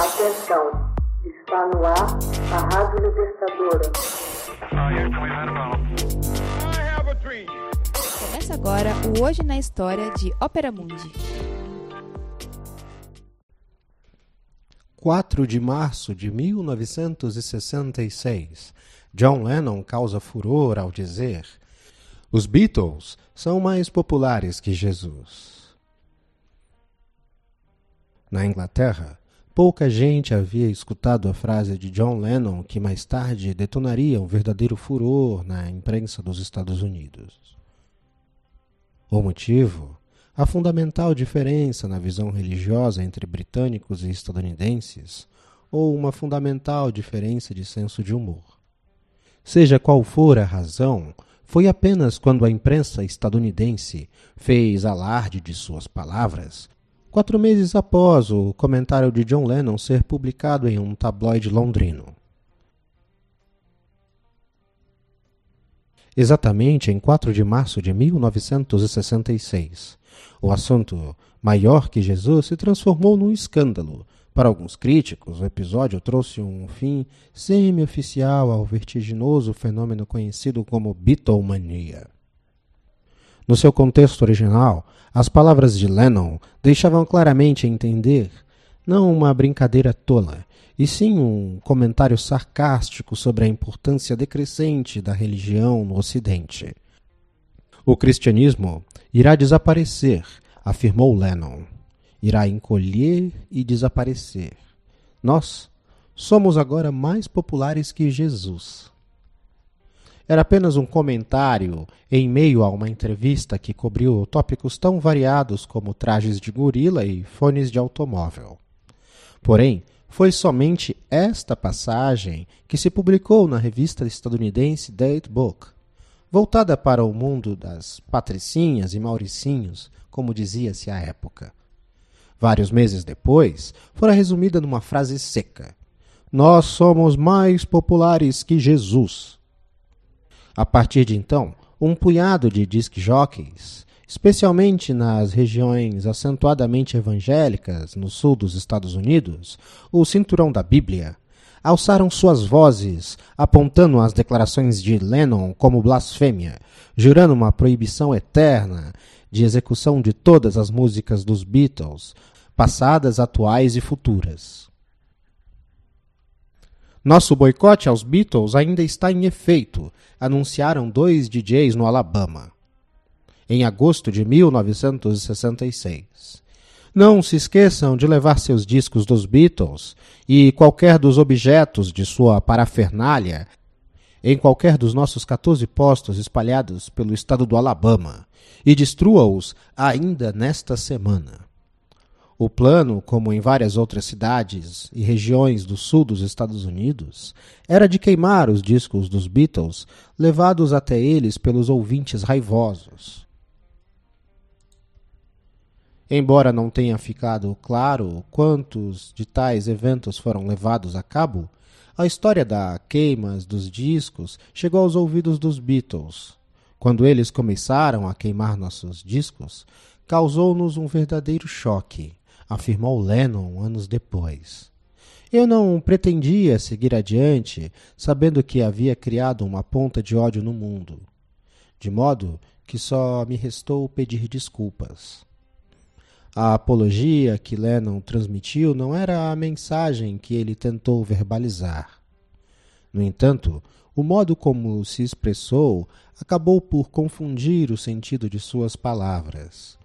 Atenção, está no ar a Rádio Libertadora. Começa agora o Hoje na História de Ópera Mundi. 4 de março de 1966. John Lennon causa furor ao dizer: Os Beatles são mais populares que Jesus. Na Inglaterra, pouca gente havia escutado a frase de John Lennon que mais tarde detonaria um verdadeiro furor na imprensa dos Estados Unidos. O motivo? A fundamental diferença na visão religiosa entre britânicos e estadunidenses, ou uma fundamental diferença de senso de humor. Seja qual for a razão, foi apenas quando a imprensa estadunidense fez alarde de suas palavras, quatro meses após o comentário de John Lennon ser publicado em um tabloide londrino. Exatamente em 4 de março de 1966, o assunto maior que Jesus se transformou num escândalo. Para alguns críticos, o episódio trouxe um fim semi-oficial ao vertiginoso fenômeno conhecido como Beatlemania. No seu contexto original, as palavras de Lennon deixavam claramente entender não uma brincadeira tola, e sim um comentário sarcástico sobre a importância decrescente da religião no Ocidente. O cristianismo irá desaparecer, afirmou Lennon. Irá encolher e desaparecer. Nós somos agora mais populares que Jesus. Era apenas um comentário em meio a uma entrevista que cobriu tópicos tão variados como trajes de gorila e fones de automóvel. Porém, foi somente esta passagem que se publicou na revista estadunidense Date Book, voltada para o mundo das patricinhas e mauricinhos, como dizia-se à época. Vários meses depois, fora resumida numa frase seca: Nós somos mais populares que Jesus. A partir de então, um punhado de disc jockeys especialmente nas regiões acentuadamente evangélicas no sul dos Estados Unidos, o cinturão da Bíblia, alçaram suas vozes, apontando as declarações de Lennon como blasfêmia, jurando uma proibição eterna de execução de todas as músicas dos Beatles, passadas, atuais e futuras. Nosso boicote aos Beatles ainda está em efeito, anunciaram dois DJs no Alabama em agosto de 1966. Não se esqueçam de levar seus discos dos Beatles e qualquer dos objetos de sua parafernália em qualquer dos nossos 14 postos espalhados pelo estado do Alabama e destrua-os ainda nesta semana. O plano, como em várias outras cidades e regiões do sul dos Estados Unidos, era de queimar os discos dos Beatles levados até eles pelos ouvintes raivosos. Embora não tenha ficado claro quantos de tais eventos foram levados a cabo, a história da queimas dos discos chegou aos ouvidos dos Beatles. Quando eles começaram a queimar nossos discos, causou-nos um verdadeiro choque, afirmou Lennon anos depois. Eu não pretendia seguir adiante, sabendo que havia criado uma ponta de ódio no mundo, de modo que só me restou pedir desculpas. A apologia que Lennon transmitiu não era a mensagem que ele tentou verbalizar. No entanto, o modo como se expressou acabou por confundir o sentido de suas palavras.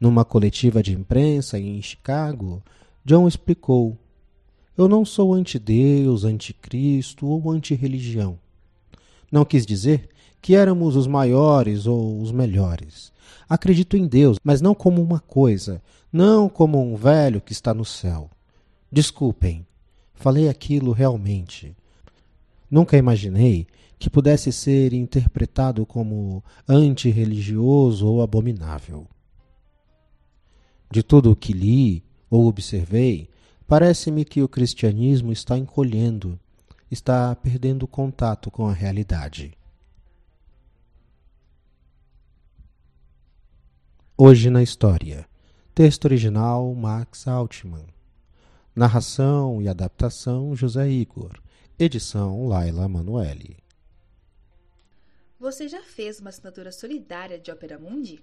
Numa coletiva de imprensa em Chicago, John explicou: Eu não sou anti-Deus, anticristo ou anti-religião. Não quis dizer que éramos os maiores ou os melhores. Acredito em Deus, mas não como uma coisa, não como um velho que está no céu. Desculpem, falei aquilo realmente. Nunca imaginei que pudesse ser interpretado como antirreligioso ou abominável. De tudo o que li ou observei, parece-me que o cristianismo está encolhendo, está perdendo contato com a realidade. Hoje na História. Texto original Max Altman. Narração e adaptação José Igor. Edição Laila Manuelle. Você já fez uma assinatura solidária de Opera Mundi?